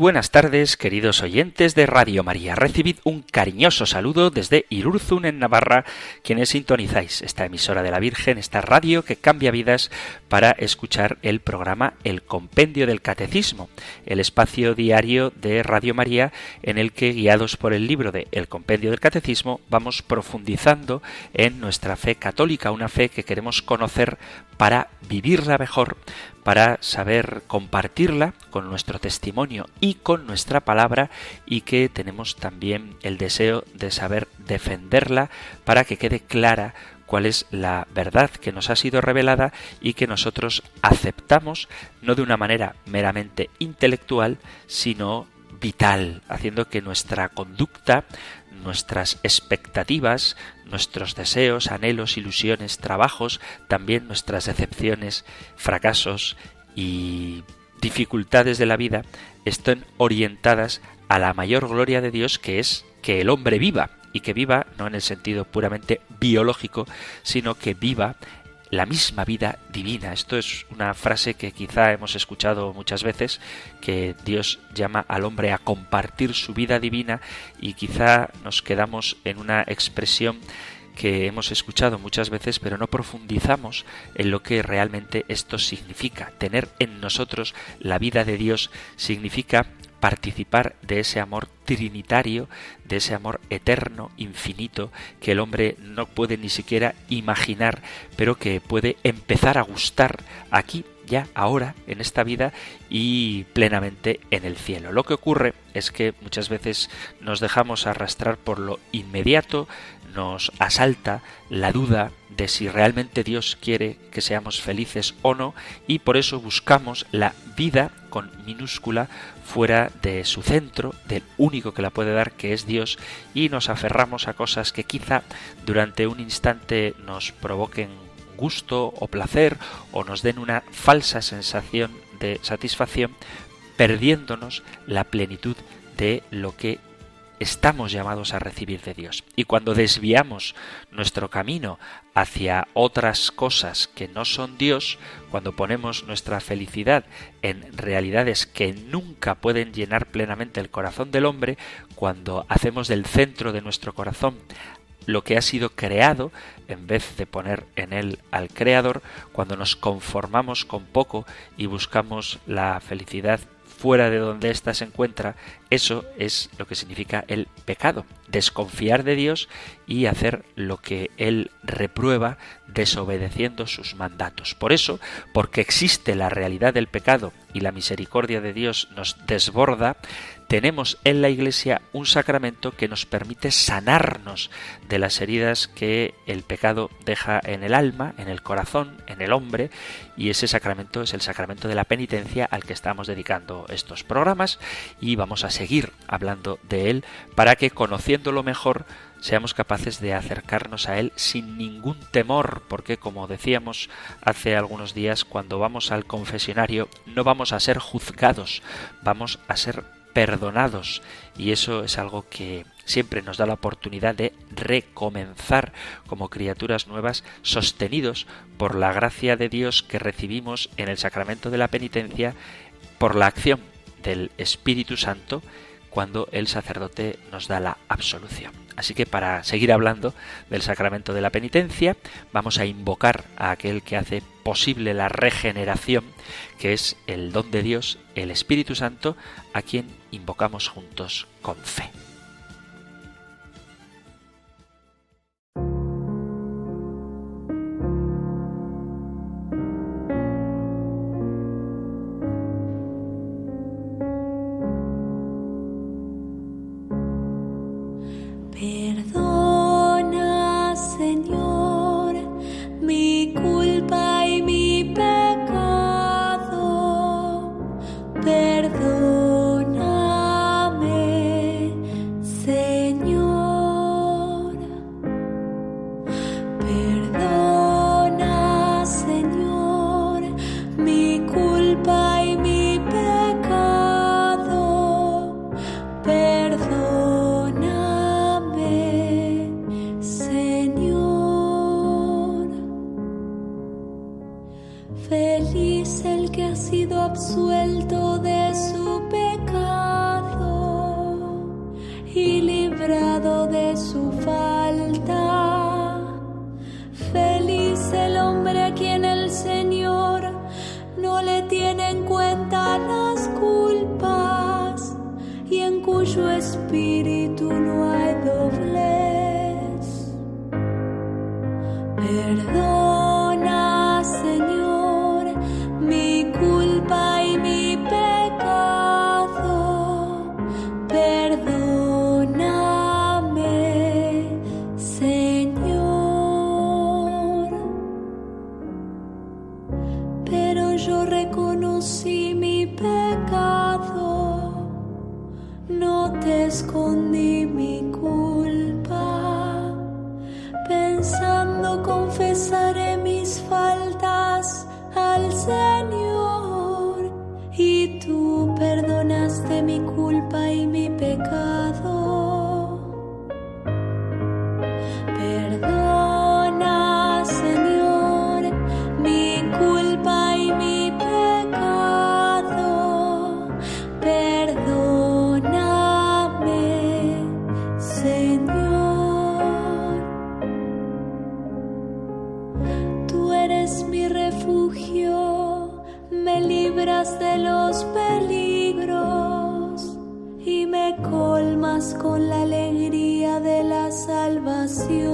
Buenas tardes, queridos oyentes de Radio María. Recibid un cariñoso saludo desde Irurzun, en Navarra, quienes sintonizáis esta emisora de la Virgen, esta radio que cambia vidas para escuchar el programa El Compendio del Catecismo, el espacio diario de Radio María en el que, guiados por el libro de El Compendio del Catecismo, vamos profundizando en nuestra fe católica, una fe que queremos conocer para vivirla mejor, para saber compartirla con nuestro testimonio y con nuestra palabra y que tenemos también el deseo de saber defenderla para que quede clara cuál es la verdad que nos ha sido revelada y que nosotros aceptamos no de una manera meramente intelectual, sino vital, haciendo que nuestra conducta, nuestras expectativas, nuestros deseos, anhelos, ilusiones, trabajos, también nuestras decepciones, fracasos y dificultades de la vida estén orientadas a la mayor gloria de Dios que es que el hombre viva y que viva no en el sentido puramente biológico, sino que viva la misma vida divina. Esto es una frase que quizá hemos escuchado muchas veces, que Dios llama al hombre a compartir su vida divina y quizá nos quedamos en una expresión que hemos escuchado muchas veces, pero no profundizamos en lo que realmente esto significa. Tener en nosotros la vida de Dios significa participar de ese amor trinitario, de ese amor eterno, infinito, que el hombre no puede ni siquiera imaginar, pero que puede empezar a gustar aquí, ya, ahora, en esta vida y plenamente en el cielo. Lo que ocurre es que muchas veces nos dejamos arrastrar por lo inmediato, nos asalta la duda de si realmente Dios quiere que seamos felices o no y por eso buscamos la vida con minúscula fuera de su centro, del único que la puede dar que es Dios y nos aferramos a cosas que quizá durante un instante nos provoquen gusto o placer o nos den una falsa sensación de satisfacción perdiéndonos la plenitud de lo que estamos llamados a recibir de Dios. Y cuando desviamos nuestro camino hacia otras cosas que no son Dios, cuando ponemos nuestra felicidad en realidades que nunca pueden llenar plenamente el corazón del hombre, cuando hacemos del centro de nuestro corazón lo que ha sido creado en vez de poner en él al creador, cuando nos conformamos con poco y buscamos la felicidad fuera de donde ésta se encuentra, eso es lo que significa el pecado, desconfiar de Dios y hacer lo que Él reprueba desobedeciendo sus mandatos. Por eso, porque existe la realidad del pecado y la misericordia de Dios nos desborda, tenemos en la Iglesia un sacramento que nos permite sanarnos de las heridas que el pecado deja en el alma, en el corazón, en el hombre, y ese sacramento es el sacramento de la penitencia al que estamos dedicando estos programas y vamos a seguir hablando de él para que conociéndolo mejor seamos capaces de acercarnos a Él sin ningún temor, porque como decíamos hace algunos días, cuando vamos al confesionario no vamos a ser juzgados, vamos a ser perdonados y eso es algo que siempre nos da la oportunidad de recomenzar como criaturas nuevas sostenidos por la gracia de Dios que recibimos en el sacramento de la penitencia por la acción del Espíritu Santo cuando el sacerdote nos da la absolución. Así que para seguir hablando del sacramento de la penitencia, vamos a invocar a aquel que hace posible la regeneración, que es el don de Dios, el Espíritu Santo, a quien invocamos juntos con fe. Eres mi refugio, me libras de los peligros y me colmas con la alegría de la salvación.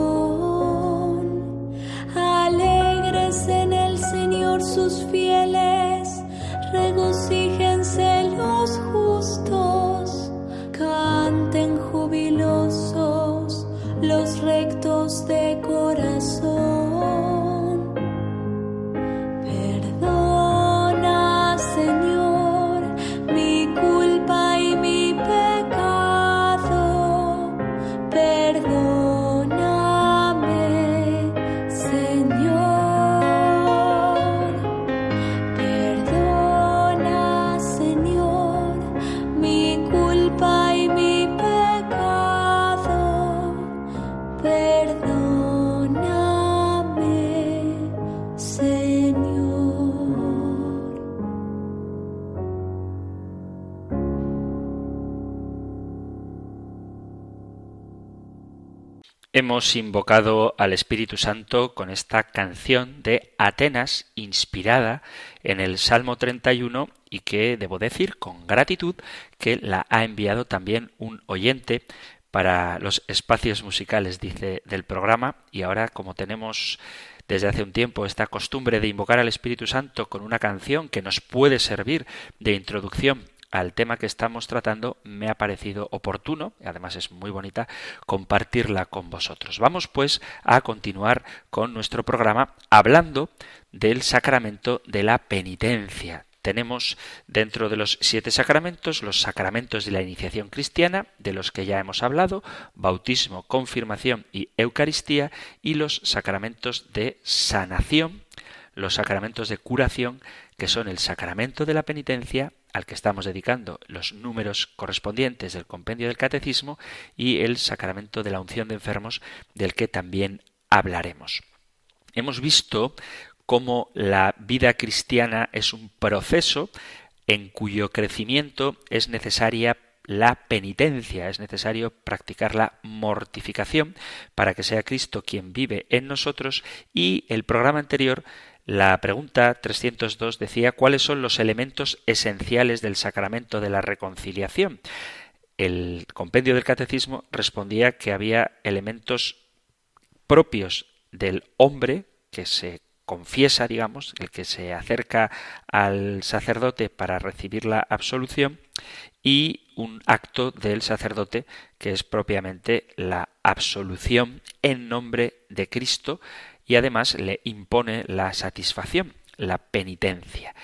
Alegres en el Señor sus fieles, regocíjense Hemos invocado al Espíritu Santo con esta canción de Atenas, inspirada en el Salmo 31 y que debo decir con gratitud que la ha enviado también un oyente para los espacios musicales, dice, del programa. Y ahora como tenemos desde hace un tiempo esta costumbre de invocar al Espíritu Santo con una canción que nos puede servir de introducción al tema que estamos tratando, me ha parecido oportuno, y además es muy bonita, compartirla con vosotros. Vamos pues a continuar con nuestro programa hablando del sacramento de la penitencia. Tenemos dentro de los siete sacramentos los sacramentos de la iniciación cristiana, de los que ya hemos hablado, bautismo, confirmación y Eucaristía, y los sacramentos de sanación, los sacramentos de curación, que son el sacramento de la penitencia, al que estamos dedicando los números correspondientes del compendio del catecismo, y el sacramento de la unción de enfermos, del que también hablaremos. Hemos visto cómo la vida cristiana es un proceso en cuyo crecimiento es necesaria la penitencia, es necesario practicar la mortificación para que sea Cristo quien vive en nosotros y el programa anterior la pregunta 302 decía cuáles son los elementos esenciales del sacramento de la reconciliación. El compendio del catecismo respondía que había elementos propios del hombre que se confiesa, digamos, el que se acerca al sacerdote para recibir la absolución y un acto del sacerdote que es propiamente la absolución en nombre de Cristo y además le impone la satisfacción, la penitencia.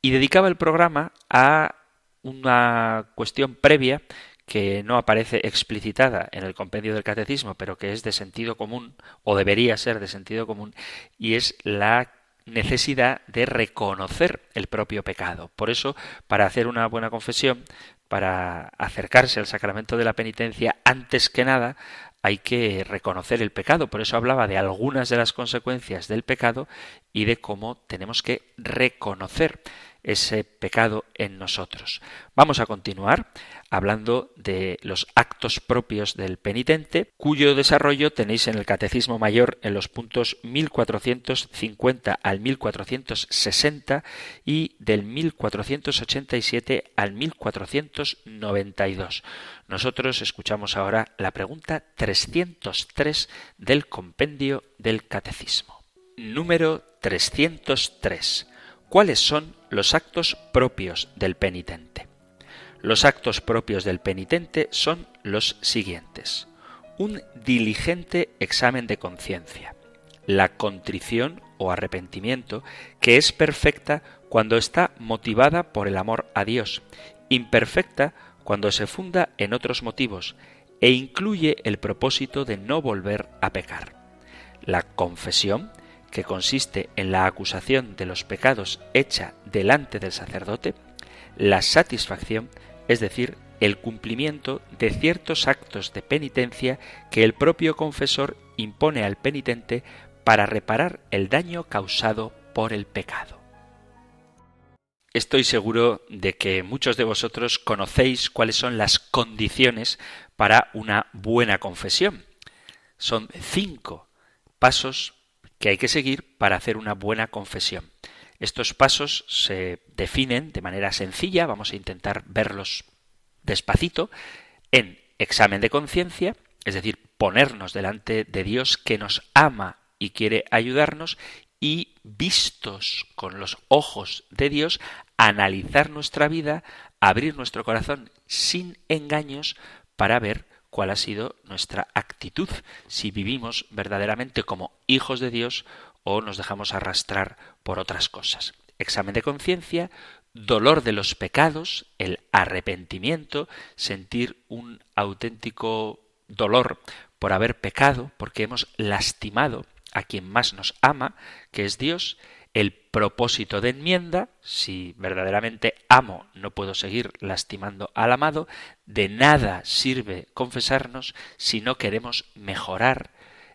Y dedicaba el programa a una cuestión previa que no aparece explicitada en el compendio del catecismo, pero que es de sentido común, o debería ser de sentido común, y es la necesidad de reconocer el propio pecado. Por eso, para hacer una buena confesión, para acercarse al sacramento de la penitencia, antes que nada, hay que reconocer el pecado. Por eso hablaba de algunas de las consecuencias del pecado y de cómo tenemos que reconocer ese pecado en nosotros. Vamos a continuar hablando de los actos propios del penitente, cuyo desarrollo tenéis en el Catecismo Mayor en los puntos 1450 al 1460 y del 1487 al 1492. Nosotros escuchamos ahora la pregunta 303 del compendio del Catecismo. Número 303. ¿Cuáles son los actos propios del penitente? Los actos propios del penitente son los siguientes. Un diligente examen de conciencia, la contrición o arrepentimiento, que es perfecta cuando está motivada por el amor a Dios, imperfecta cuando se funda en otros motivos e incluye el propósito de no volver a pecar. La confesión, que consiste en la acusación de los pecados hecha delante del sacerdote, la satisfacción, es decir, el cumplimiento de ciertos actos de penitencia que el propio confesor impone al penitente para reparar el daño causado por el pecado. Estoy seguro de que muchos de vosotros conocéis cuáles son las condiciones para una buena confesión. Son cinco pasos que hay que seguir para hacer una buena confesión. Estos pasos se definen de manera sencilla, vamos a intentar verlos despacito, en examen de conciencia, es decir, ponernos delante de Dios que nos ama y quiere ayudarnos, y vistos con los ojos de Dios, analizar nuestra vida, abrir nuestro corazón sin engaños para ver cuál ha sido nuestra actitud, si vivimos verdaderamente como hijos de Dios o nos dejamos arrastrar por otras cosas. Examen de conciencia, dolor de los pecados, el arrepentimiento, sentir un auténtico dolor por haber pecado, porque hemos lastimado a quien más nos ama, que es Dios, el propósito de enmienda, si verdaderamente amo, no puedo seguir lastimando al amado, de nada sirve confesarnos si no queremos mejorar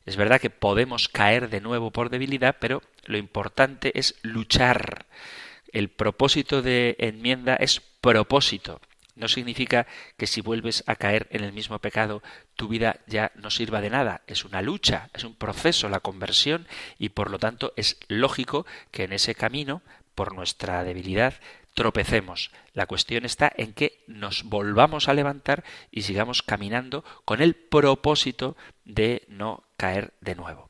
es verdad que podemos caer de nuevo por debilidad, pero lo importante es luchar. El propósito de enmienda es propósito. No significa que si vuelves a caer en el mismo pecado tu vida ya no sirva de nada. Es una lucha, es un proceso la conversión y por lo tanto es lógico que en ese camino, por nuestra debilidad, tropecemos. La cuestión está en que nos volvamos a levantar y sigamos caminando con el propósito de no caer de nuevo.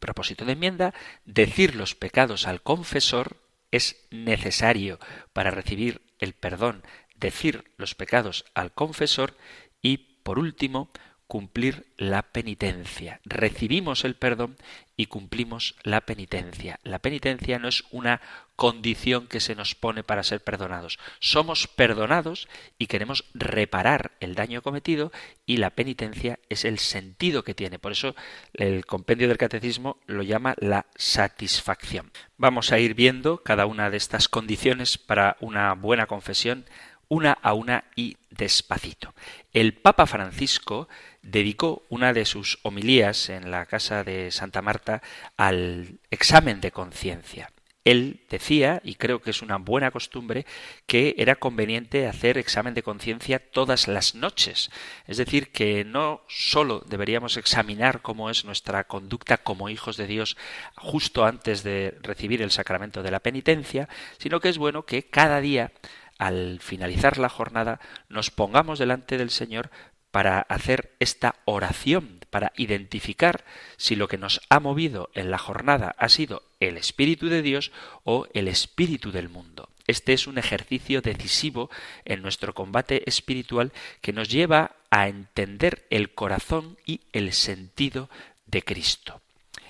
Propósito de enmienda, decir los pecados al confesor es necesario para recibir el perdón, decir los pecados al confesor y, por último, cumplir la penitencia. Recibimos el perdón y cumplimos la penitencia. La penitencia no es una condición que se nos pone para ser perdonados. Somos perdonados y queremos reparar el daño cometido y la penitencia es el sentido que tiene. Por eso el compendio del catecismo lo llama la satisfacción. Vamos a ir viendo cada una de estas condiciones para una buena confesión una a una y despacito. El Papa Francisco dedicó una de sus homilías en la casa de Santa Marta al examen de conciencia. Él decía, y creo que es una buena costumbre, que era conveniente hacer examen de conciencia todas las noches. Es decir, que no sólo deberíamos examinar cómo es nuestra conducta como hijos de Dios justo antes de recibir el sacramento de la penitencia, sino que es bueno que cada día al finalizar la jornada nos pongamos delante del Señor para hacer esta oración, para identificar si lo que nos ha movido en la jornada ha sido el Espíritu de Dios o el Espíritu del mundo. Este es un ejercicio decisivo en nuestro combate espiritual que nos lleva a entender el corazón y el sentido de Cristo.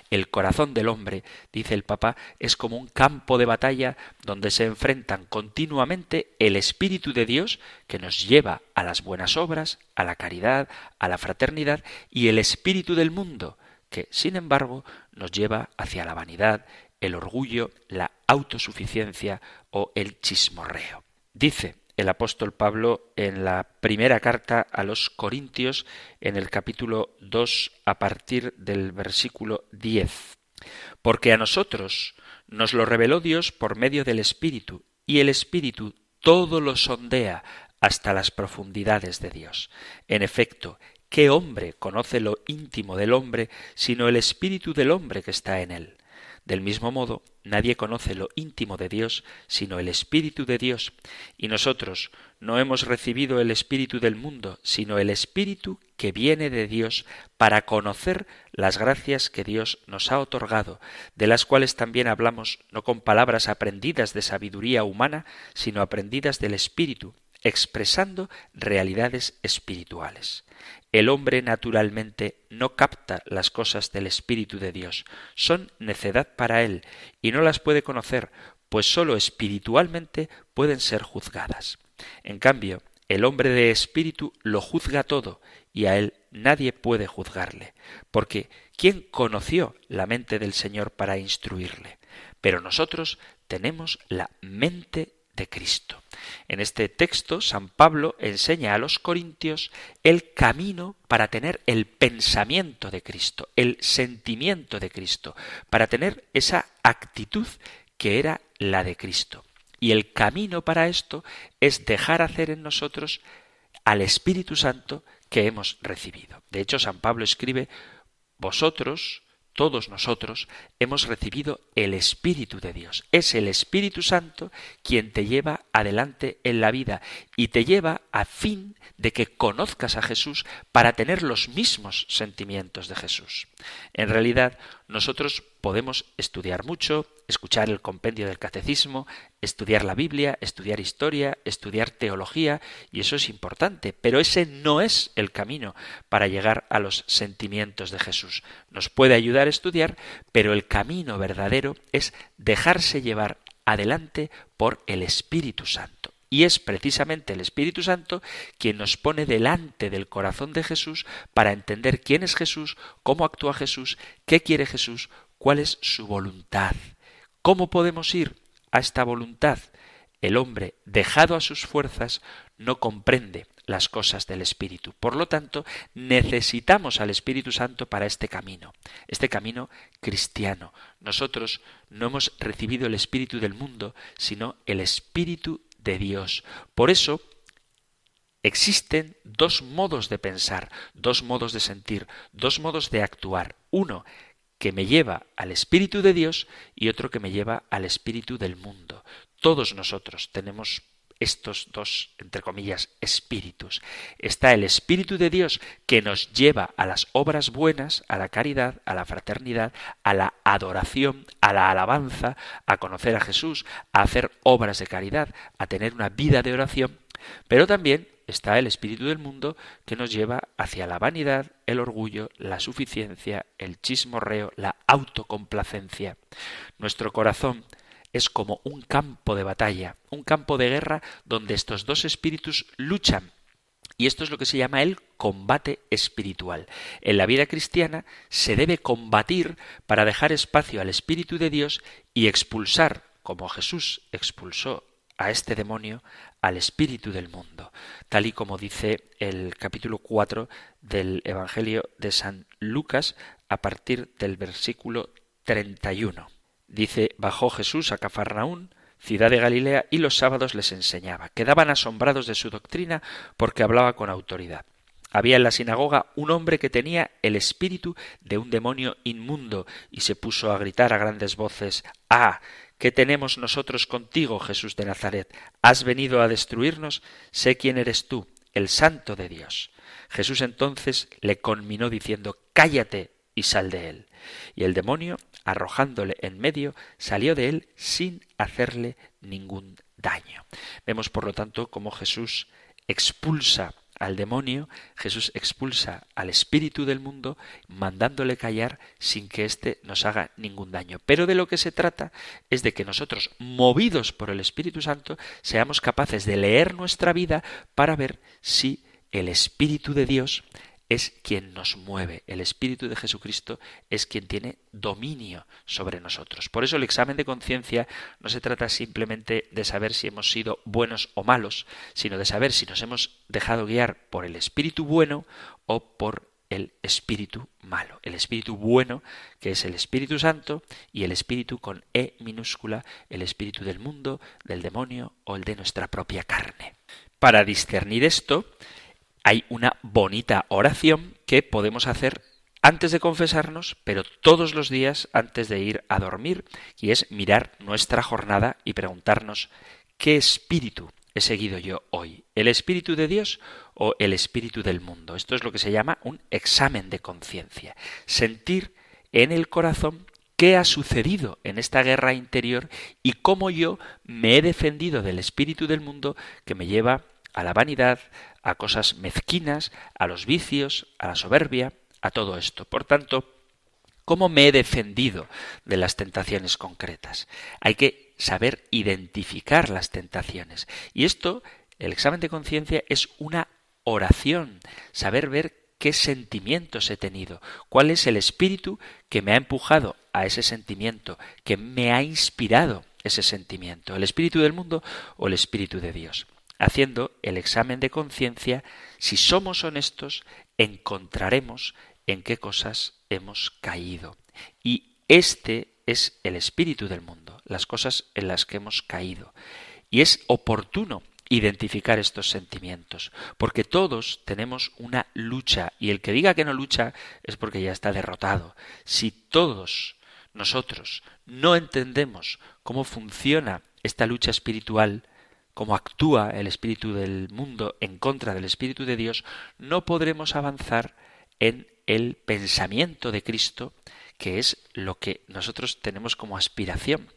El corazón del hombre, dice el Papa, es como un campo de batalla donde se enfrentan continuamente el Espíritu de Dios, que nos lleva a las buenas obras, a la caridad, a la fraternidad, y el Espíritu del mundo, que, sin embargo, nos lleva hacia la vanidad, el orgullo, la autosuficiencia o el chismorreo. Dice el apóstol Pablo en la primera carta a los Corintios en el capítulo 2 a partir del versículo 10. Porque a nosotros nos lo reveló Dios por medio del Espíritu, y el Espíritu todo lo sondea hasta las profundidades de Dios. En efecto, ¿qué hombre conoce lo íntimo del hombre sino el Espíritu del hombre que está en él? Del mismo modo, nadie conoce lo íntimo de Dios sino el Espíritu de Dios, y nosotros no hemos recibido el Espíritu del mundo, sino el Espíritu que viene de Dios para conocer las gracias que Dios nos ha otorgado, de las cuales también hablamos no con palabras aprendidas de sabiduría humana, sino aprendidas del Espíritu, expresando realidades espirituales. El hombre naturalmente no capta las cosas del Espíritu de Dios, son necedad para él, y no las puede conocer, pues sólo espiritualmente pueden ser juzgadas. En cambio, el hombre de espíritu lo juzga todo, y a él nadie puede juzgarle, porque ¿quién conoció la mente del Señor para instruirle? Pero nosotros tenemos la mente de Cristo. En este texto, San Pablo enseña a los corintios el camino para tener el pensamiento de Cristo, el sentimiento de Cristo, para tener esa actitud que era la de Cristo. Y el camino para esto es dejar hacer en nosotros al Espíritu Santo que hemos recibido. De hecho, San Pablo escribe, vosotros, todos nosotros hemos recibido el Espíritu de Dios. Es el Espíritu Santo quien te lleva adelante en la vida y te lleva a fin de que conozcas a Jesús para tener los mismos sentimientos de Jesús. En realidad, nosotros podemos estudiar mucho, escuchar el compendio del catecismo, estudiar la Biblia, estudiar historia, estudiar teología, y eso es importante, pero ese no es el camino para llegar a los sentimientos de Jesús. Nos puede ayudar a estudiar, pero el camino verdadero es dejarse llevar adelante por el Espíritu Santo. Y es precisamente el Espíritu Santo quien nos pone delante del corazón de Jesús para entender quién es Jesús, cómo actúa Jesús, qué quiere Jesús, cuál es su voluntad. ¿Cómo podemos ir a esta voluntad? El hombre, dejado a sus fuerzas, no comprende las cosas del Espíritu. Por lo tanto, necesitamos al Espíritu Santo para este camino, este camino cristiano. Nosotros no hemos recibido el Espíritu del mundo, sino el Espíritu de Dios. Por eso, existen dos modos de pensar, dos modos de sentir, dos modos de actuar. Uno que me lleva al Espíritu de Dios y otro que me lleva al Espíritu del mundo. Todos nosotros tenemos estos dos, entre comillas, espíritus. Está el Espíritu de Dios que nos lleva a las obras buenas, a la caridad, a la fraternidad, a la adoración, a la alabanza, a conocer a Jesús, a hacer obras de caridad, a tener una vida de oración, pero también está el espíritu del mundo que nos lleva hacia la vanidad, el orgullo, la suficiencia, el chismorreo, la autocomplacencia. Nuestro corazón es como un campo de batalla, un campo de guerra donde estos dos espíritus luchan. Y esto es lo que se llama el combate espiritual. En la vida cristiana se debe combatir para dejar espacio al Espíritu de Dios y expulsar, como Jesús expulsó a este demonio, al espíritu del mundo, tal y como dice el capítulo 4 del Evangelio de San Lucas a partir del versículo 31. Dice, bajó Jesús a Cafarnaún, ciudad de Galilea, y los sábados les enseñaba. Quedaban asombrados de su doctrina porque hablaba con autoridad. Había en la sinagoga un hombre que tenía el espíritu de un demonio inmundo y se puso a gritar a grandes voces Ah, ¿Qué tenemos nosotros contigo, Jesús de Nazaret? ¿Has venido a destruirnos? Sé quién eres tú, el santo de Dios. Jesús entonces le conminó diciendo Cállate y sal de él. Y el demonio, arrojándole en medio, salió de él sin hacerle ningún daño. Vemos, por lo tanto, cómo Jesús expulsa al demonio, Jesús expulsa al espíritu del mundo, mandándole callar sin que éste nos haga ningún daño. Pero de lo que se trata es de que nosotros, movidos por el Espíritu Santo, seamos capaces de leer nuestra vida para ver si el Espíritu de Dios es quien nos mueve. El Espíritu de Jesucristo es quien tiene dominio sobre nosotros. Por eso el examen de conciencia no se trata simplemente de saber si hemos sido buenos o malos, sino de saber si nos hemos dejado guiar por el Espíritu bueno o por el espíritu malo, el espíritu bueno, que es el Espíritu Santo, y el espíritu con E minúscula, el espíritu del mundo, del demonio o el de nuestra propia carne. Para discernir esto, hay una bonita oración que podemos hacer antes de confesarnos, pero todos los días antes de ir a dormir, y es mirar nuestra jornada y preguntarnos qué espíritu he seguido yo hoy? ¿El Espíritu de Dios o el Espíritu del mundo? Esto es lo que se llama un examen de conciencia. Sentir en el corazón qué ha sucedido en esta guerra interior y cómo yo me he defendido del espíritu del mundo que me lleva a la vanidad, a cosas mezquinas, a los vicios, a la soberbia, a todo esto. Por tanto, ¿cómo me he defendido de las tentaciones concretas? Hay que saber identificar las tentaciones. Y esto, el examen de conciencia, es una oración, saber ver qué sentimientos he tenido, cuál es el espíritu que me ha empujado a ese sentimiento, que me ha inspirado ese sentimiento, el espíritu del mundo o el espíritu de Dios. Haciendo el examen de conciencia, si somos honestos, encontraremos en qué cosas hemos caído. Y este es el espíritu del mundo, las cosas en las que hemos caído. Y es oportuno identificar estos sentimientos, porque todos tenemos una lucha, y el que diga que no lucha es porque ya está derrotado. Si todos nosotros no entendemos cómo funciona esta lucha espiritual, cómo actúa el espíritu del mundo en contra del espíritu de Dios, no podremos avanzar en el pensamiento de Cristo que es lo que nosotros tenemos como aspiración.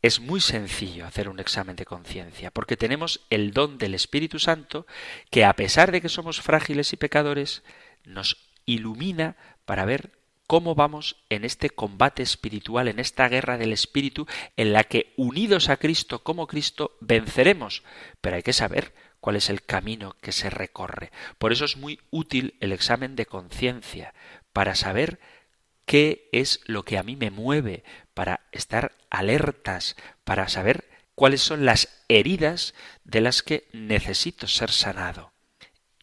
Es muy sencillo hacer un examen de conciencia, porque tenemos el don del Espíritu Santo que a pesar de que somos frágiles y pecadores, nos ilumina para ver cómo vamos en este combate espiritual, en esta guerra del Espíritu, en la que unidos a Cristo como Cristo venceremos. Pero hay que saber cuál es el camino que se recorre. Por eso es muy útil el examen de conciencia, para saber qué es lo que a mí me mueve para estar alertas, para saber cuáles son las heridas de las que necesito ser sanado.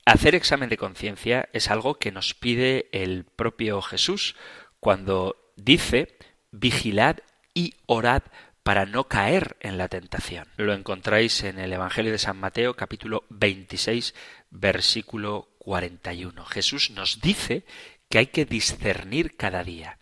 Hacer examen de conciencia es algo que nos pide el propio Jesús cuando dice vigilad y orad para no caer en la tentación. Lo encontráis en el Evangelio de San Mateo capítulo 26 versículo 41. Jesús nos dice que hay que discernir cada día.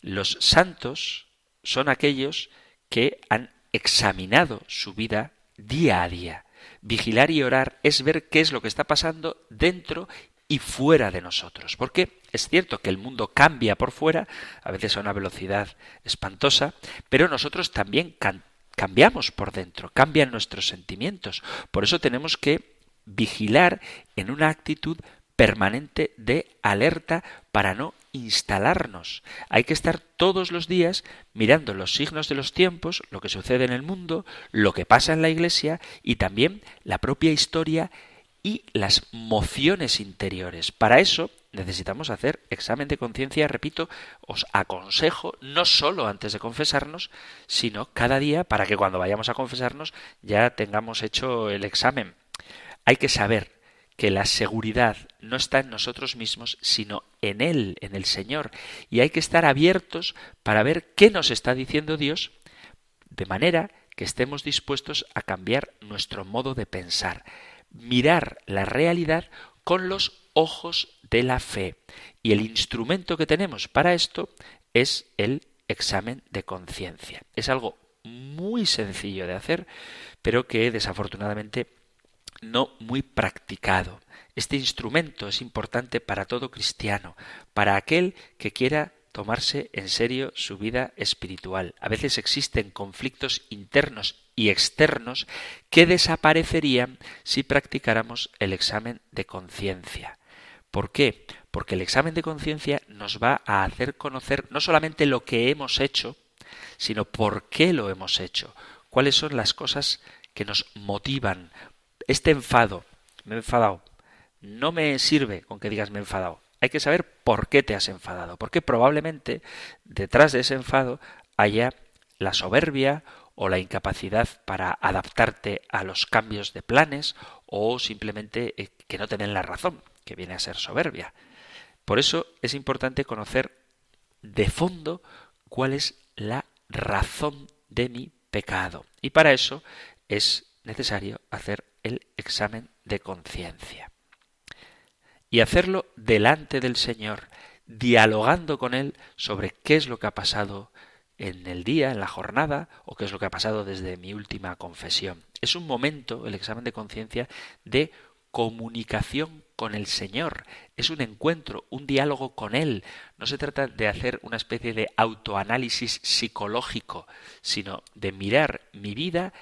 Los santos son aquellos que han examinado su vida día a día. Vigilar y orar es ver qué es lo que está pasando dentro y fuera de nosotros. Porque es cierto que el mundo cambia por fuera, a veces a una velocidad espantosa, pero nosotros también cambiamos por dentro, cambian nuestros sentimientos. Por eso tenemos que vigilar en una actitud permanente de alerta para no instalarnos. Hay que estar todos los días mirando los signos de los tiempos, lo que sucede en el mundo, lo que pasa en la Iglesia y también la propia historia y las mociones interiores. Para eso necesitamos hacer examen de conciencia, repito, os aconsejo no solo antes de confesarnos, sino cada día para que cuando vayamos a confesarnos ya tengamos hecho el examen. Hay que saber que la seguridad no está en nosotros mismos, sino en Él, en el Señor. Y hay que estar abiertos para ver qué nos está diciendo Dios, de manera que estemos dispuestos a cambiar nuestro modo de pensar, mirar la realidad con los ojos de la fe. Y el instrumento que tenemos para esto es el examen de conciencia. Es algo muy sencillo de hacer, pero que desafortunadamente no muy practicado. Este instrumento es importante para todo cristiano, para aquel que quiera tomarse en serio su vida espiritual. A veces existen conflictos internos y externos que desaparecerían si practicáramos el examen de conciencia. ¿Por qué? Porque el examen de conciencia nos va a hacer conocer no solamente lo que hemos hecho, sino por qué lo hemos hecho, cuáles son las cosas que nos motivan, este enfado, me he enfadado, no me sirve con que digas me he enfadado. Hay que saber por qué te has enfadado, porque probablemente detrás de ese enfado haya la soberbia o la incapacidad para adaptarte a los cambios de planes o simplemente eh, que no tienen la razón, que viene a ser soberbia. Por eso es importante conocer de fondo cuál es la razón de mi pecado. Y para eso es necesario hacer el examen de conciencia. Y hacerlo delante del Señor, dialogando con Él sobre qué es lo que ha pasado en el día, en la jornada, o qué es lo que ha pasado desde mi última confesión. Es un momento, el examen de conciencia, de comunicación con el Señor. Es un encuentro, un diálogo con Él. No se trata de hacer una especie de autoanálisis psicológico, sino de mirar mi vida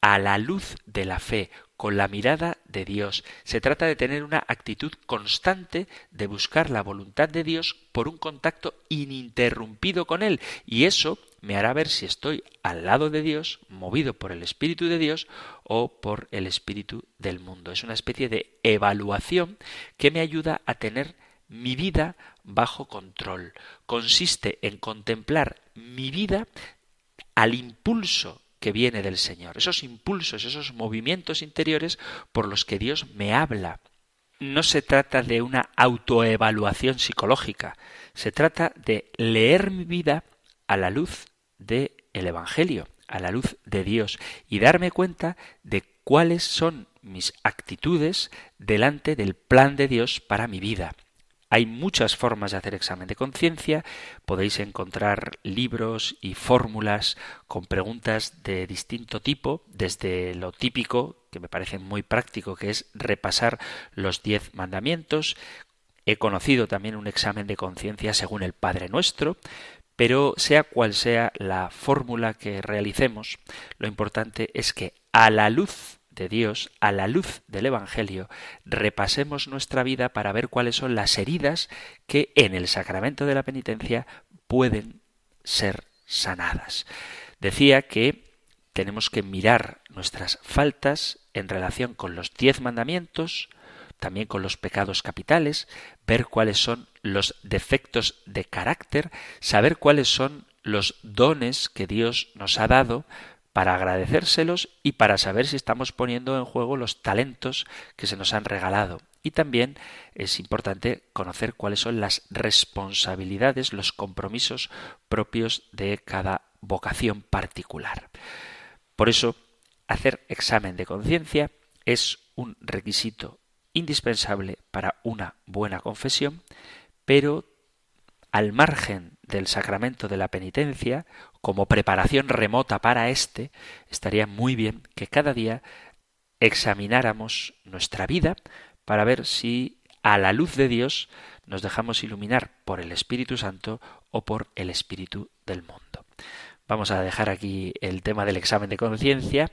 a la luz de la fe, con la mirada de Dios. Se trata de tener una actitud constante de buscar la voluntad de Dios por un contacto ininterrumpido con Él. Y eso me hará ver si estoy al lado de Dios, movido por el Espíritu de Dios o por el Espíritu del mundo. Es una especie de evaluación que me ayuda a tener mi vida bajo control. Consiste en contemplar mi vida al impulso que viene del Señor, esos impulsos, esos movimientos interiores por los que Dios me habla. No se trata de una autoevaluación psicológica, se trata de leer mi vida a la luz del el Evangelio, a la luz de Dios y darme cuenta de cuáles son mis actitudes delante del plan de Dios para mi vida. Hay muchas formas de hacer examen de conciencia, podéis encontrar libros y fórmulas con preguntas de distinto tipo, desde lo típico, que me parece muy práctico, que es repasar los diez mandamientos. He conocido también un examen de conciencia según el Padre Nuestro, pero sea cual sea la fórmula que realicemos, lo importante es que a la luz de Dios, a la luz del Evangelio, repasemos nuestra vida para ver cuáles son las heridas que en el sacramento de la penitencia pueden ser sanadas. Decía que tenemos que mirar nuestras faltas en relación con los diez mandamientos, también con los pecados capitales, ver cuáles son los defectos de carácter, saber cuáles son los dones que Dios nos ha dado para agradecérselos y para saber si estamos poniendo en juego los talentos que se nos han regalado. Y también es importante conocer cuáles son las responsabilidades, los compromisos propios de cada vocación particular. Por eso, hacer examen de conciencia es un requisito indispensable para una buena confesión, pero al margen del sacramento de la penitencia, como preparación remota para éste, estaría muy bien que cada día examináramos nuestra vida para ver si a la luz de Dios nos dejamos iluminar por el Espíritu Santo o por el Espíritu del mundo. Vamos a dejar aquí el tema del examen de conciencia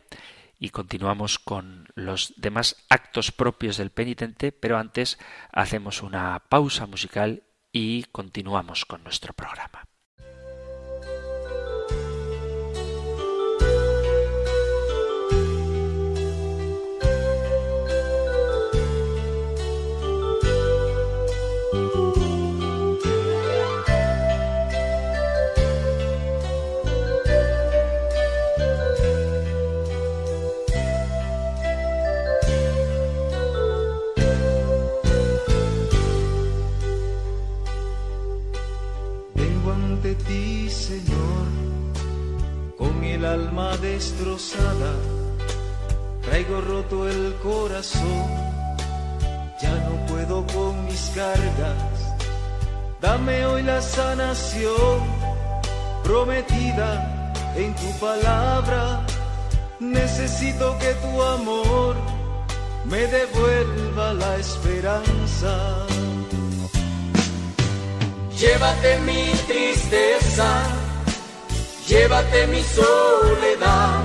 y continuamos con los demás actos propios del penitente, pero antes hacemos una pausa musical y continuamos con nuestro programa. Destrozada, traigo roto el corazón, ya no puedo con mis cargas, dame hoy la sanación prometida en tu palabra, necesito que tu amor me devuelva la esperanza. Llévate mi tristeza llévate mi soledad,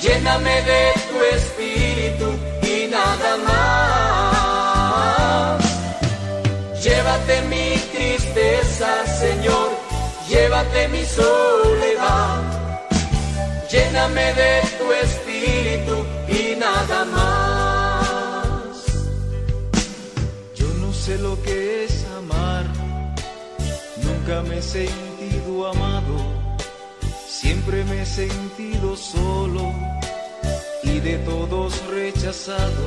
lléname de tu espíritu y nada más. Llévate mi tristeza, Señor, llévate mi soledad, lléname de tu espíritu y nada más. Yo no sé lo que es amar, nunca me he sentido amado Siempre me he sentido solo y de todos rechazado.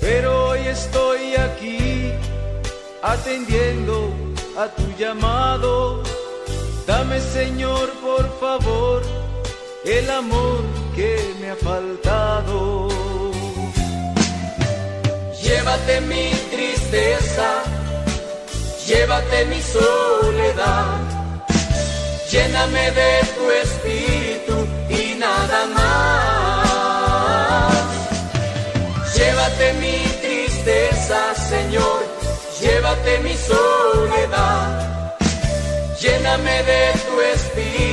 Pero hoy estoy aquí atendiendo a tu llamado. Dame Señor, por favor, el amor que me ha faltado. Llévate mi tristeza, llévate mi soledad, lléname de tu espíritu y nada más. Llévate mi tristeza, Señor, llévate mi soledad, lléname de tu espíritu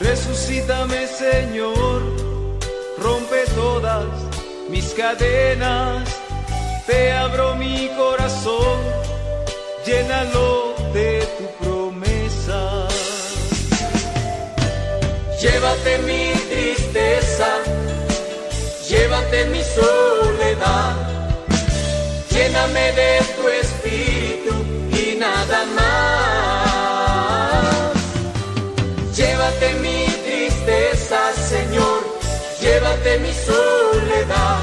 Resucítame, Señor, rompe todas mis cadenas, te abro mi corazón, llénalo de tu promesa. Llévate mi tristeza, llévate mi soledad, lléname de tu espíritu y nada más. Llévate mi soledad,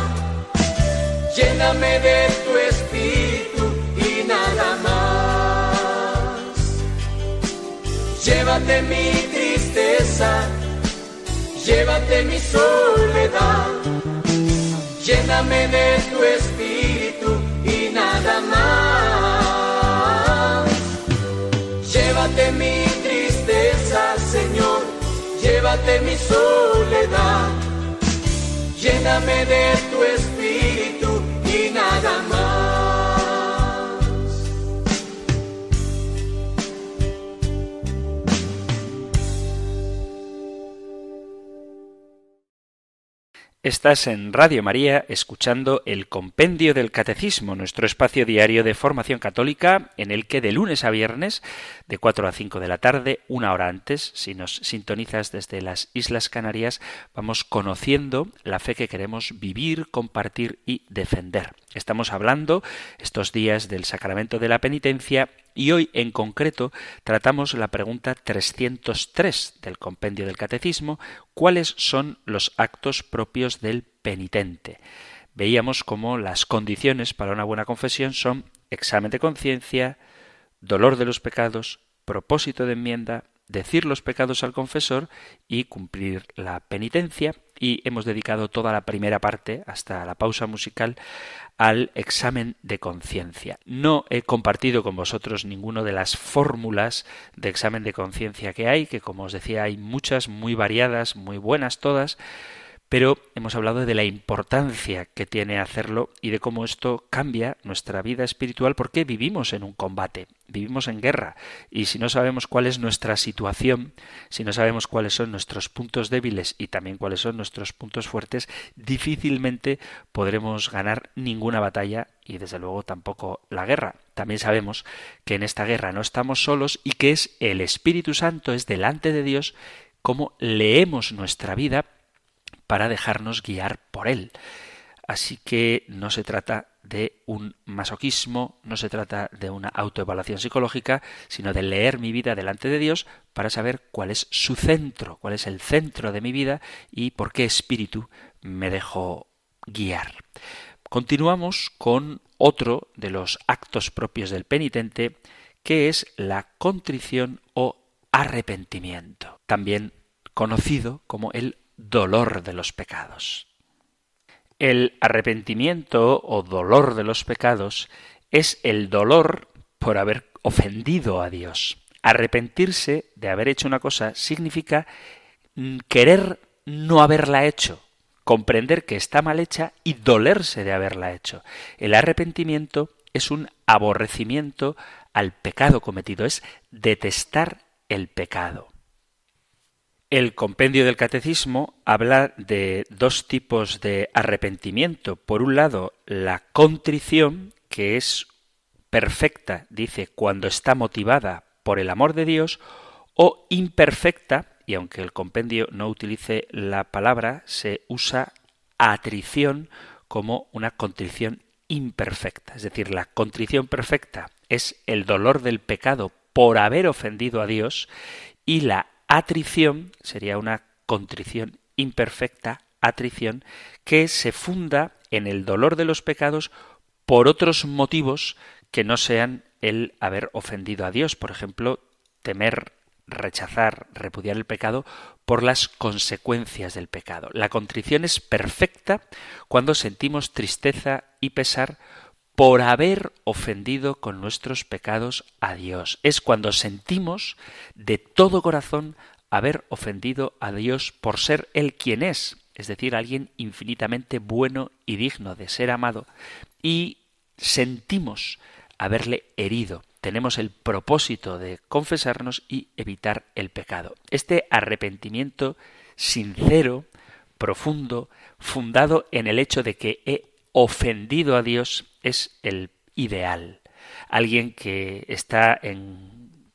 lléname de tu espíritu y nada más. Llévate mi tristeza, llévate mi soledad, lléname de tu espíritu y nada más. Llévate mi tristeza, Señor llévate mi soledad, lléname de tu espíritu Estás en Radio María escuchando el Compendio del Catecismo, nuestro espacio diario de formación católica en el que de lunes a viernes de 4 a 5 de la tarde, una hora antes, si nos sintonizas desde las Islas Canarias, vamos conociendo la fe que queremos vivir, compartir y defender. Estamos hablando estos días del sacramento de la penitencia y hoy en concreto tratamos la pregunta 303 del compendio del catecismo, ¿cuáles son los actos propios del penitente? Veíamos cómo las condiciones para una buena confesión son examen de conciencia, dolor de los pecados, propósito de enmienda, decir los pecados al confesor y cumplir la penitencia. Y hemos dedicado toda la primera parte, hasta la pausa musical, al examen de conciencia. No he compartido con vosotros ninguno de las fórmulas de examen de conciencia que hay, que como os decía hay muchas, muy variadas, muy buenas todas, pero hemos hablado de la importancia que tiene hacerlo y de cómo esto cambia nuestra vida espiritual porque vivimos en un combate, vivimos en guerra y si no sabemos cuál es nuestra situación, si no sabemos cuáles son nuestros puntos débiles y también cuáles son nuestros puntos fuertes, difícilmente podremos ganar ninguna batalla y desde luego tampoco la guerra. También sabemos que en esta guerra no estamos solos y que es el Espíritu Santo, es delante de Dios, como leemos nuestra vida para dejarnos guiar por él. Así que no se trata de un masoquismo, no se trata de una autoevaluación psicológica, sino de leer mi vida delante de Dios para saber cuál es su centro, cuál es el centro de mi vida y por qué espíritu me dejo guiar. Continuamos con otro de los actos propios del penitente, que es la contrición o arrepentimiento, también conocido como el dolor de los pecados. El arrepentimiento o dolor de los pecados es el dolor por haber ofendido a Dios. Arrepentirse de haber hecho una cosa significa querer no haberla hecho, comprender que está mal hecha y dolerse de haberla hecho. El arrepentimiento es un aborrecimiento al pecado cometido, es detestar el pecado. El compendio del catecismo habla de dos tipos de arrepentimiento. Por un lado, la contrición, que es perfecta, dice, cuando está motivada por el amor de Dios, o imperfecta, y aunque el compendio no utilice la palabra, se usa atrición como una contrición imperfecta. Es decir, la contrición perfecta es el dolor del pecado por haber ofendido a Dios y la atrición sería una contrición imperfecta, atrición, que se funda en el dolor de los pecados por otros motivos que no sean el haber ofendido a Dios. Por ejemplo, temer rechazar, repudiar el pecado por las consecuencias del pecado. La contrición es perfecta cuando sentimos tristeza y pesar por haber ofendido con nuestros pecados a Dios. Es cuando sentimos de todo corazón haber ofendido a Dios por ser Él quien es, es decir, alguien infinitamente bueno y digno de ser amado, y sentimos haberle herido tenemos el propósito de confesarnos y evitar el pecado. Este arrepentimiento sincero, profundo, fundado en el hecho de que he ofendido a Dios, es el ideal. Alguien que está en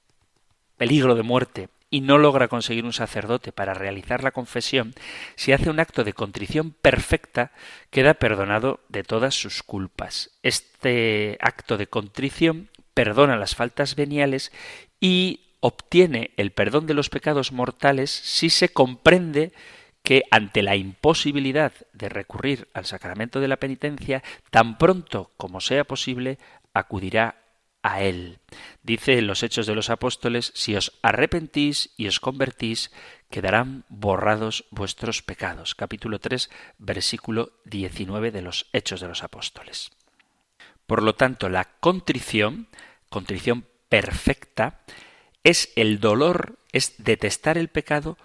peligro de muerte y no logra conseguir un sacerdote para realizar la confesión, si hace un acto de contrición perfecta, queda perdonado de todas sus culpas. Este acto de contrición perdona las faltas veniales y obtiene el perdón de los pecados mortales si se comprende que ante la imposibilidad de recurrir al sacramento de la penitencia, tan pronto como sea posible, acudirá a él. Dice en los Hechos de los Apóstoles, si os arrepentís y os convertís, quedarán borrados vuestros pecados. Capítulo 3, versículo 19 de los Hechos de los Apóstoles. Por lo tanto, la contrición, contrición perfecta, es el dolor, es detestar el pecado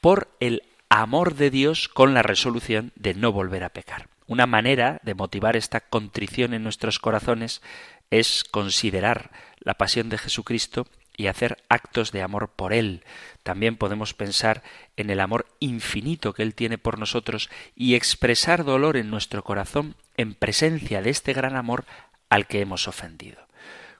por el amor de Dios con la resolución de no volver a pecar. Una manera de motivar esta contrición en nuestros corazones es considerar la pasión de Jesucristo y hacer actos de amor por Él. También podemos pensar en el amor infinito que Él tiene por nosotros y expresar dolor en nuestro corazón en presencia de este gran amor al que hemos ofendido.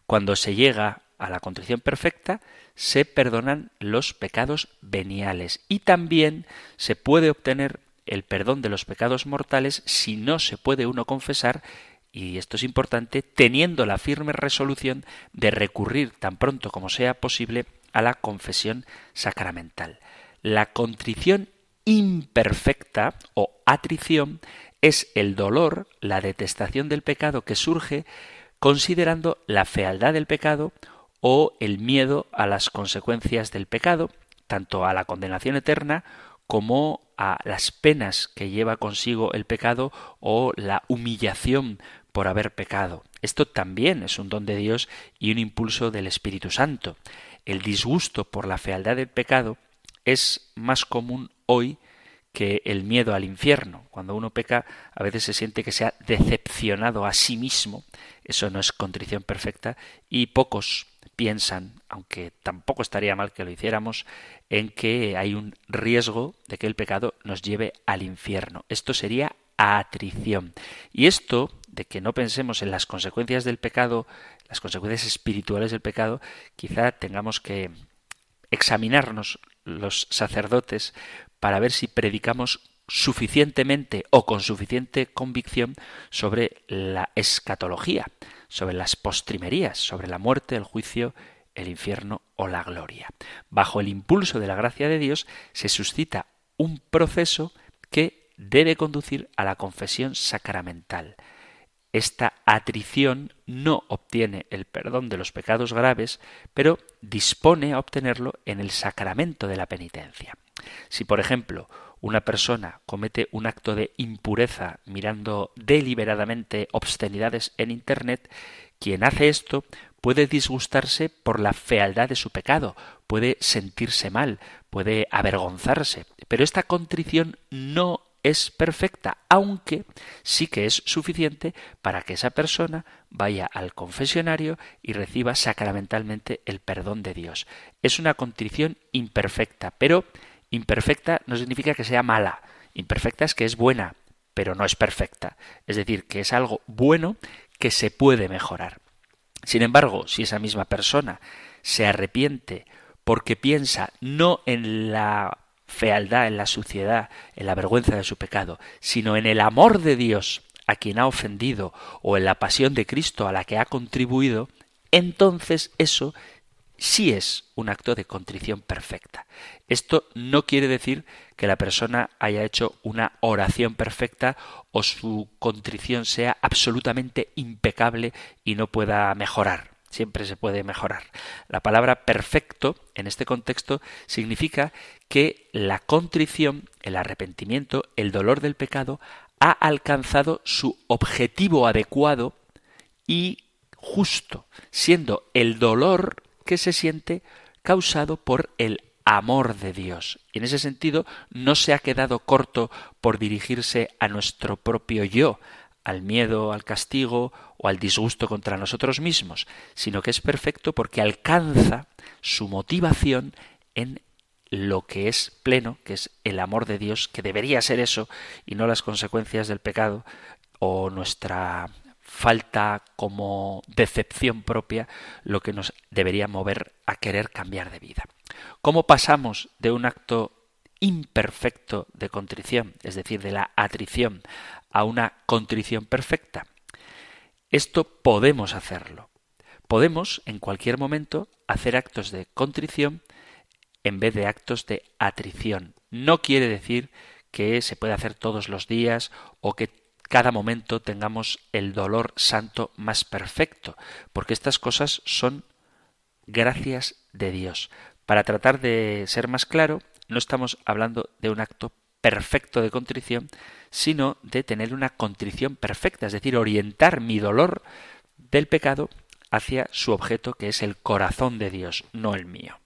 Cuando se llega a la contrición perfecta, se perdonan los pecados veniales y también se puede obtener el perdón de los pecados mortales si no se puede uno confesar y esto es importante, teniendo la firme resolución de recurrir tan pronto como sea posible a la confesión sacramental. La contrición imperfecta o atrición es el dolor, la detestación del pecado que surge considerando la fealdad del pecado o el miedo a las consecuencias del pecado, tanto a la condenación eterna como a las penas que lleva consigo el pecado o la humillación por haber pecado. Esto también es un don de Dios y un impulso del Espíritu Santo. El disgusto por la fealdad del pecado es más común hoy que el miedo al infierno. Cuando uno peca, a veces se siente que se ha decepcionado a sí mismo. Eso no es contrición perfecta y pocos piensan, aunque tampoco estaría mal que lo hiciéramos, en que hay un riesgo de que el pecado nos lleve al infierno. Esto sería atrición. Y esto de que no pensemos en las consecuencias del pecado, las consecuencias espirituales del pecado, quizá tengamos que examinarnos los sacerdotes para ver si predicamos suficientemente o con suficiente convicción sobre la escatología, sobre las postrimerías, sobre la muerte, el juicio, el infierno o la gloria. Bajo el impulso de la gracia de Dios se suscita un proceso que debe conducir a la confesión sacramental. Esta atrición no obtiene el perdón de los pecados graves, pero dispone a obtenerlo en el sacramento de la penitencia. Si, por ejemplo, una persona comete un acto de impureza mirando deliberadamente obscenidades en Internet, quien hace esto puede disgustarse por la fealdad de su pecado, puede sentirse mal, puede avergonzarse, pero esta contrición no es perfecta, aunque sí que es suficiente para que esa persona vaya al confesionario y reciba sacramentalmente el perdón de Dios. Es una contrición imperfecta, pero imperfecta no significa que sea mala. Imperfecta es que es buena, pero no es perfecta. Es decir, que es algo bueno que se puede mejorar. Sin embargo, si esa misma persona se arrepiente porque piensa no en la fealdad, en la suciedad, en la vergüenza de su pecado, sino en el amor de Dios a quien ha ofendido o en la pasión de Cristo a la que ha contribuido, entonces eso sí es un acto de contrición perfecta. Esto no quiere decir que la persona haya hecho una oración perfecta o su contrición sea absolutamente impecable y no pueda mejorar siempre se puede mejorar. La palabra perfecto en este contexto significa que la contrición, el arrepentimiento, el dolor del pecado ha alcanzado su objetivo adecuado y justo, siendo el dolor que se siente causado por el amor de Dios. Y en ese sentido no se ha quedado corto por dirigirse a nuestro propio yo, al miedo, al castigo o al disgusto contra nosotros mismos, sino que es perfecto porque alcanza su motivación en lo que es pleno, que es el amor de Dios, que debería ser eso y no las consecuencias del pecado o nuestra falta como decepción propia lo que nos debería mover a querer cambiar de vida. ¿Cómo pasamos de un acto imperfecto de contrición, es decir, de la atrición, a una contrición perfecta. Esto podemos hacerlo. Podemos, en cualquier momento, hacer actos de contrición en vez de actos de atrición. No quiere decir que se pueda hacer todos los días o que cada momento tengamos el dolor santo más perfecto, porque estas cosas son gracias de Dios. Para tratar de ser más claro, no estamos hablando de un acto perfecto de contrición, sino de tener una contrición perfecta, es decir, orientar mi dolor del pecado hacia su objeto, que es el corazón de Dios, no el mío.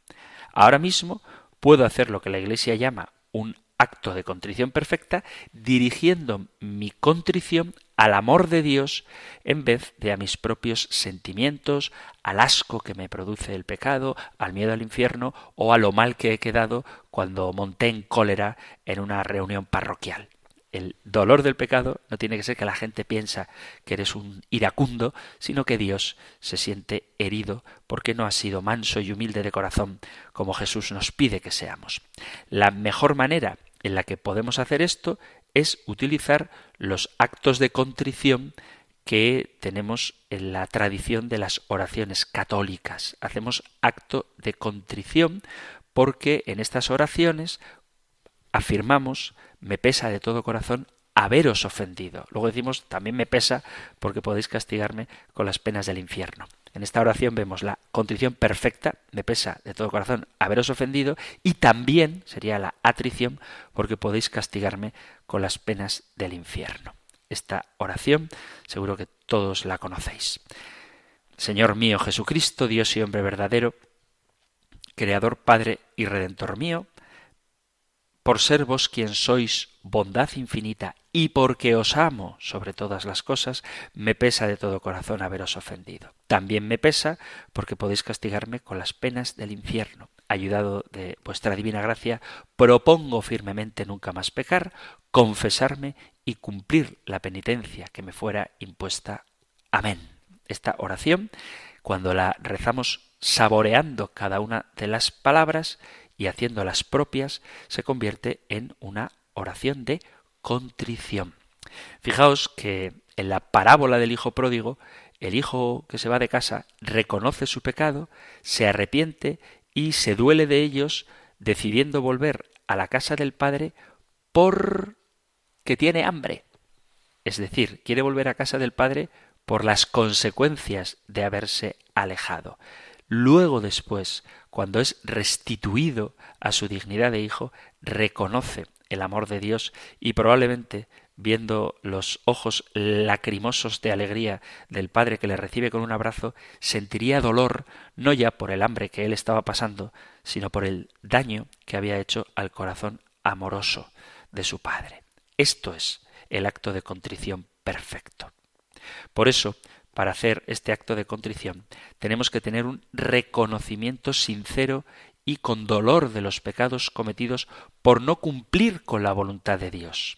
Ahora mismo puedo hacer lo que la Iglesia llama un acto de contrición perfecta, dirigiendo mi contrición al amor de Dios en vez de a mis propios sentimientos, al asco que me produce el pecado, al miedo al infierno o a lo mal que he quedado cuando monté en cólera en una reunión parroquial. El dolor del pecado no tiene que ser que la gente piensa que eres un iracundo, sino que Dios se siente herido porque no has sido manso y humilde de corazón como Jesús nos pide que seamos. La mejor manera en la que podemos hacer esto es utilizar los actos de contrición que tenemos en la tradición de las oraciones católicas. Hacemos acto de contrición porque en estas oraciones afirmamos, me pesa de todo corazón haberos ofendido. Luego decimos, también me pesa porque podéis castigarme con las penas del infierno. En esta oración vemos la contrición perfecta, me pesa de todo corazón haberos ofendido, y también sería la atrición porque podéis castigarme con las penas del infierno. Esta oración seguro que todos la conocéis. Señor mío Jesucristo, Dios y hombre verdadero, Creador, Padre y Redentor mío, por ser vos quien sois bondad infinita y porque os amo sobre todas las cosas, me pesa de todo corazón haberos ofendido. También me pesa porque podéis castigarme con las penas del infierno. Ayudado de vuestra divina gracia, propongo firmemente nunca más pecar, confesarme y cumplir la penitencia que me fuera impuesta. Amén. Esta oración, cuando la rezamos saboreando cada una de las palabras, y haciéndolas propias se convierte en una oración de contrición. Fijaos que en la parábola del hijo pródigo, el hijo que se va de casa reconoce su pecado, se arrepiente y se duele de ellos, decidiendo volver a la casa del padre porque tiene hambre. Es decir, quiere volver a casa del padre por las consecuencias de haberse alejado. Luego después, cuando es restituido a su dignidad de hijo, reconoce el amor de Dios y probablemente viendo los ojos lacrimosos de alegría del padre que le recibe con un abrazo, sentiría dolor no ya por el hambre que él estaba pasando, sino por el daño que había hecho al corazón amoroso de su padre. Esto es el acto de contrición perfecto. Por eso, para hacer este acto de contrición, tenemos que tener un reconocimiento sincero y con dolor de los pecados cometidos por no cumplir con la voluntad de Dios,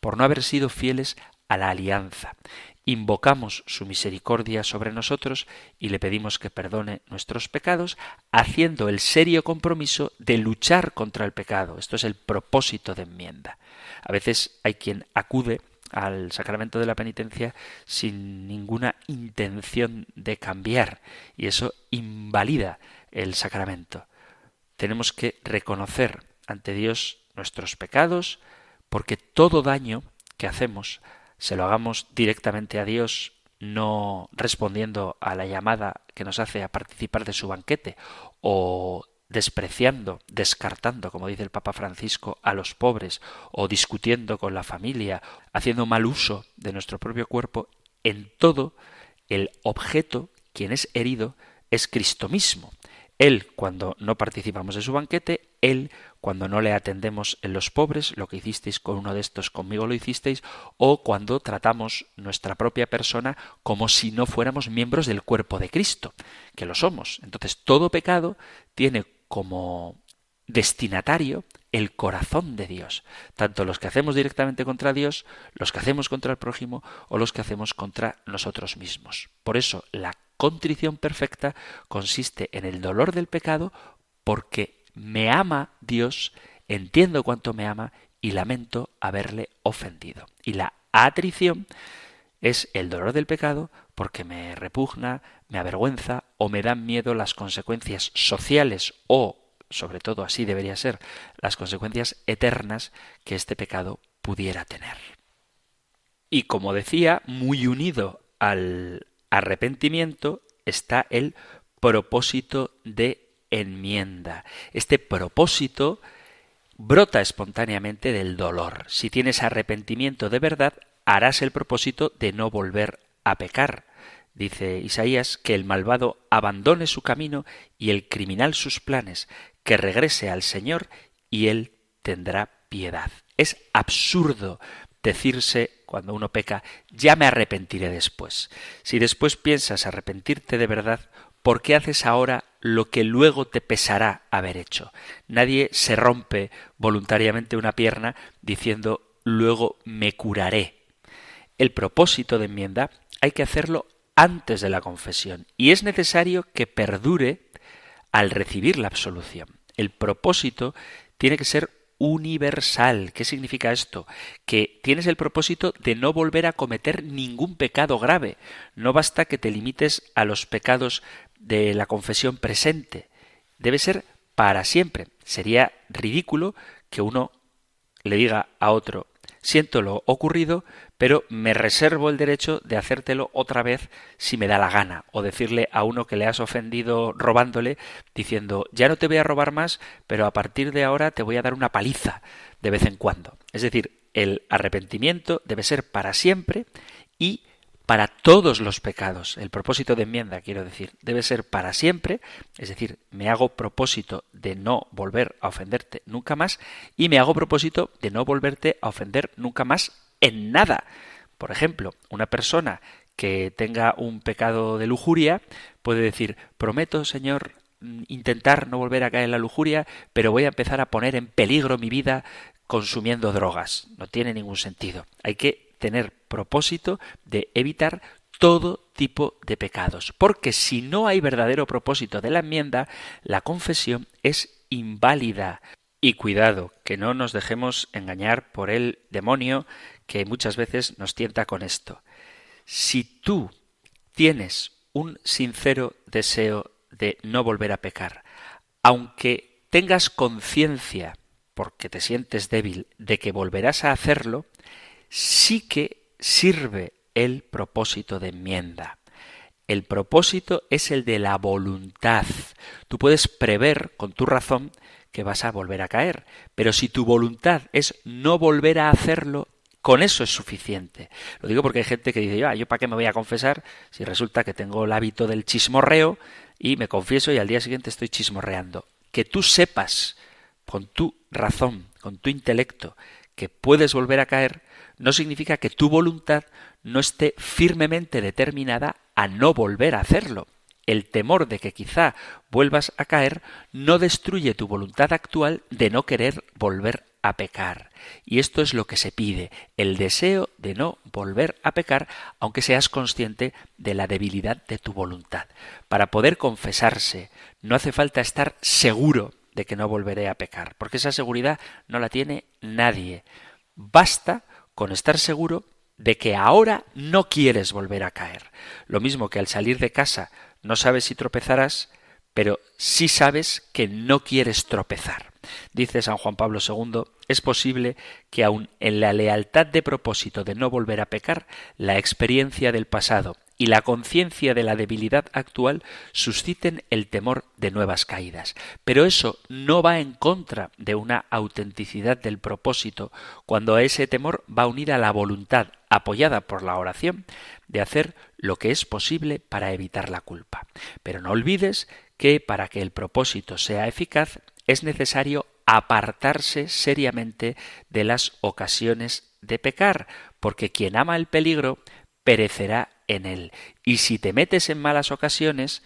por no haber sido fieles a la alianza. Invocamos su misericordia sobre nosotros y le pedimos que perdone nuestros pecados, haciendo el serio compromiso de luchar contra el pecado. Esto es el propósito de enmienda. A veces hay quien acude al sacramento de la penitencia sin ninguna intención de cambiar y eso invalida el sacramento. Tenemos que reconocer ante Dios nuestros pecados porque todo daño que hacemos se lo hagamos directamente a Dios no respondiendo a la llamada que nos hace a participar de su banquete o despreciando, descartando, como dice el Papa Francisco, a los pobres, o discutiendo con la familia, haciendo mal uso de nuestro propio cuerpo, en todo el objeto, quien es herido, es Cristo mismo. Él cuando no participamos de su banquete, Él cuando no le atendemos en los pobres, lo que hicisteis con uno de estos conmigo lo hicisteis, o cuando tratamos nuestra propia persona como si no fuéramos miembros del cuerpo de Cristo, que lo somos. Entonces todo pecado tiene como destinatario el corazón de Dios, tanto los que hacemos directamente contra Dios, los que hacemos contra el prójimo o los que hacemos contra nosotros mismos. Por eso la contrición perfecta consiste en el dolor del pecado porque me ama Dios, entiendo cuánto me ama y lamento haberle ofendido. Y la atrición es el dolor del pecado porque me repugna, me avergüenza o me dan miedo las consecuencias sociales o, sobre todo así debería ser, las consecuencias eternas que este pecado pudiera tener. Y como decía, muy unido al arrepentimiento está el propósito de enmienda. Este propósito brota espontáneamente del dolor. Si tienes arrepentimiento de verdad, harás el propósito de no volver a pecar. Dice Isaías que el malvado abandone su camino y el criminal sus planes, que regrese al Señor y él tendrá piedad. Es absurdo decirse cuando uno peca, ya me arrepentiré después. Si después piensas arrepentirte de verdad, ¿por qué haces ahora lo que luego te pesará haber hecho? Nadie se rompe voluntariamente una pierna diciendo luego me curaré. El propósito de enmienda hay que hacerlo antes de la confesión y es necesario que perdure al recibir la absolución. El propósito tiene que ser universal. ¿Qué significa esto? Que tienes el propósito de no volver a cometer ningún pecado grave. No basta que te limites a los pecados de la confesión presente. Debe ser para siempre. Sería ridículo que uno le diga a otro siento lo ocurrido, pero me reservo el derecho de hacértelo otra vez si me da la gana, o decirle a uno que le has ofendido robándole, diciendo ya no te voy a robar más, pero a partir de ahora te voy a dar una paliza de vez en cuando. Es decir, el arrepentimiento debe ser para siempre y para todos los pecados. El propósito de enmienda, quiero decir, debe ser para siempre, es decir, me hago propósito de no volver a ofenderte nunca más y me hago propósito de no volverte a ofender nunca más en nada. Por ejemplo, una persona que tenga un pecado de lujuria puede decir, prometo, Señor, intentar no volver a caer en la lujuria, pero voy a empezar a poner en peligro mi vida consumiendo drogas. No tiene ningún sentido. Hay que tener propósito de evitar todo tipo de pecados, porque si no hay verdadero propósito de la enmienda, la confesión es inválida. Y cuidado, que no nos dejemos engañar por el demonio que muchas veces nos tienta con esto. Si tú tienes un sincero deseo de no volver a pecar, aunque tengas conciencia, porque te sientes débil, de que volverás a hacerlo, sí que sirve el propósito de enmienda. El propósito es el de la voluntad. Tú puedes prever con tu razón que vas a volver a caer, pero si tu voluntad es no volver a hacerlo, con eso es suficiente. Lo digo porque hay gente que dice, ah, yo para qué me voy a confesar si resulta que tengo el hábito del chismorreo y me confieso y al día siguiente estoy chismorreando. Que tú sepas con tu razón, con tu intelecto, que puedes volver a caer, no significa que tu voluntad no esté firmemente determinada a no volver a hacerlo. El temor de que quizá vuelvas a caer no destruye tu voluntad actual de no querer volver a pecar. Y esto es lo que se pide, el deseo de no volver a pecar, aunque seas consciente de la debilidad de tu voluntad. Para poder confesarse, no hace falta estar seguro de que no volveré a pecar, porque esa seguridad no la tiene nadie. Basta con estar seguro de que ahora no quieres volver a caer. Lo mismo que al salir de casa no sabes si tropezarás, pero sí sabes que no quieres tropezar. Dice San Juan Pablo II, es posible que aun en la lealtad de propósito de no volver a pecar, la experiencia del pasado y la conciencia de la debilidad actual susciten el temor de nuevas caídas. Pero eso no va en contra de una autenticidad del propósito cuando a ese temor va unida la voluntad, apoyada por la oración, de hacer lo que es posible para evitar la culpa. Pero no olvides que para que el propósito sea eficaz es necesario apartarse seriamente de las ocasiones de pecar, porque quien ama el peligro perecerá en él. Y si te metes en malas ocasiones,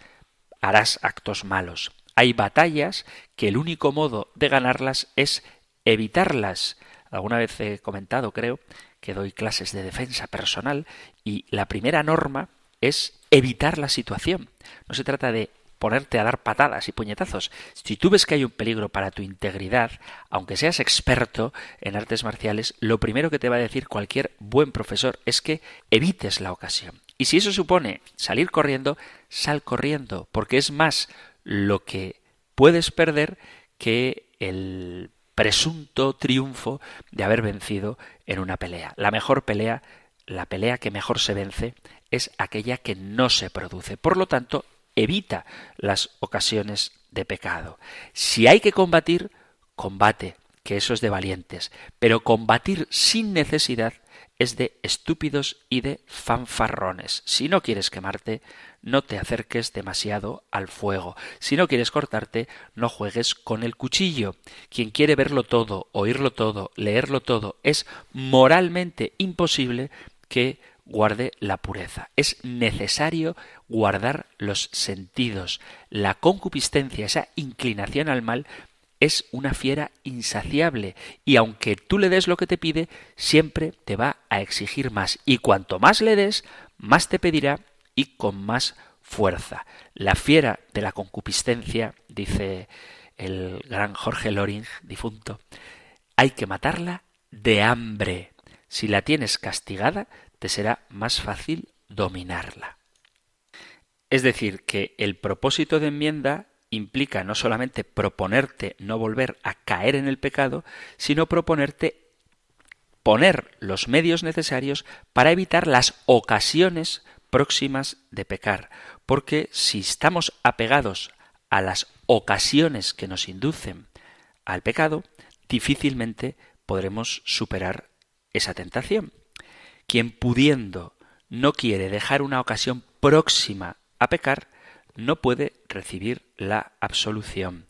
harás actos malos. Hay batallas que el único modo de ganarlas es evitarlas. Alguna vez he comentado, creo, que doy clases de defensa personal y la primera norma es evitar la situación. No se trata de ponerte a dar patadas y puñetazos. Si tú ves que hay un peligro para tu integridad, aunque seas experto en artes marciales, lo primero que te va a decir cualquier buen profesor es que evites la ocasión. Y si eso supone salir corriendo, sal corriendo, porque es más lo que puedes perder que el presunto triunfo de haber vencido en una pelea. La mejor pelea, la pelea que mejor se vence, es aquella que no se produce. Por lo tanto, evita las ocasiones de pecado. Si hay que combatir, combate, que eso es de valientes, pero combatir sin necesidad es de estúpidos y de fanfarrones. Si no quieres quemarte, no te acerques demasiado al fuego. Si no quieres cortarte, no juegues con el cuchillo. Quien quiere verlo todo, oírlo todo, leerlo todo, es moralmente imposible que guarde la pureza. Es necesario guardar los sentidos. La concupiscencia, esa inclinación al mal, es una fiera insaciable y aunque tú le des lo que te pide, siempre te va a exigir más y cuanto más le des, más te pedirá y con más fuerza. La fiera de la concupiscencia, dice el gran Jorge Loring, difunto, hay que matarla de hambre. Si la tienes castigada, te será más fácil dominarla. Es decir, que el propósito de enmienda implica no solamente proponerte no volver a caer en el pecado, sino proponerte poner los medios necesarios para evitar las ocasiones próximas de pecar, porque si estamos apegados a las ocasiones que nos inducen al pecado, difícilmente podremos superar esa tentación. Quien pudiendo no quiere dejar una ocasión próxima a pecar, no puede recibir la absolución.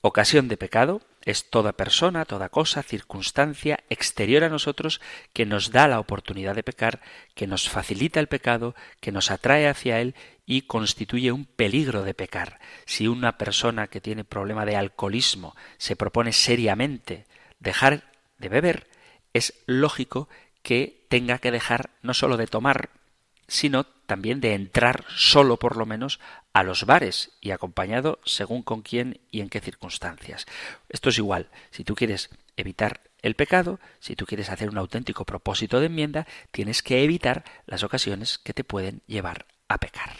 Ocasión de pecado es toda persona, toda cosa, circunstancia exterior a nosotros que nos da la oportunidad de pecar, que nos facilita el pecado, que nos atrae hacia él y constituye un peligro de pecar. Si una persona que tiene problema de alcoholismo se propone seriamente dejar de beber, es lógico que tenga que dejar no sólo de tomar, sino también de entrar solo por lo menos a los bares y acompañado según con quién y en qué circunstancias. Esto es igual, si tú quieres evitar el pecado, si tú quieres hacer un auténtico propósito de enmienda, tienes que evitar las ocasiones que te pueden llevar a pecar.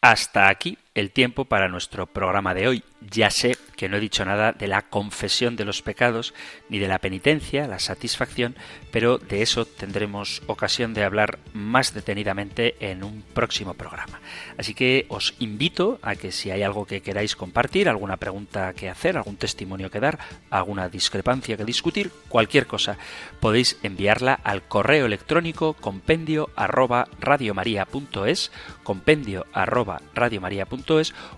Hasta aquí el tiempo para nuestro programa de hoy. Ya sé que no he dicho nada de la confesión de los pecados ni de la penitencia, la satisfacción, pero de eso tendremos ocasión de hablar más detenidamente en un próximo programa. Así que os invito a que si hay algo que queráis compartir, alguna pregunta que hacer, algún testimonio que dar, alguna discrepancia que discutir, cualquier cosa, podéis enviarla al correo electrónico compendio arroba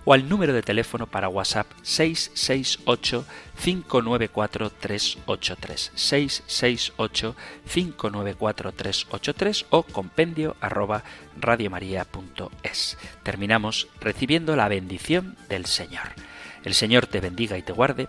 o al número de teléfono para WhatsApp 668 594 383 668 594 383 o compendio arroba radiomaria.es. Terminamos recibiendo la bendición del Señor. El Señor te bendiga y te guarde,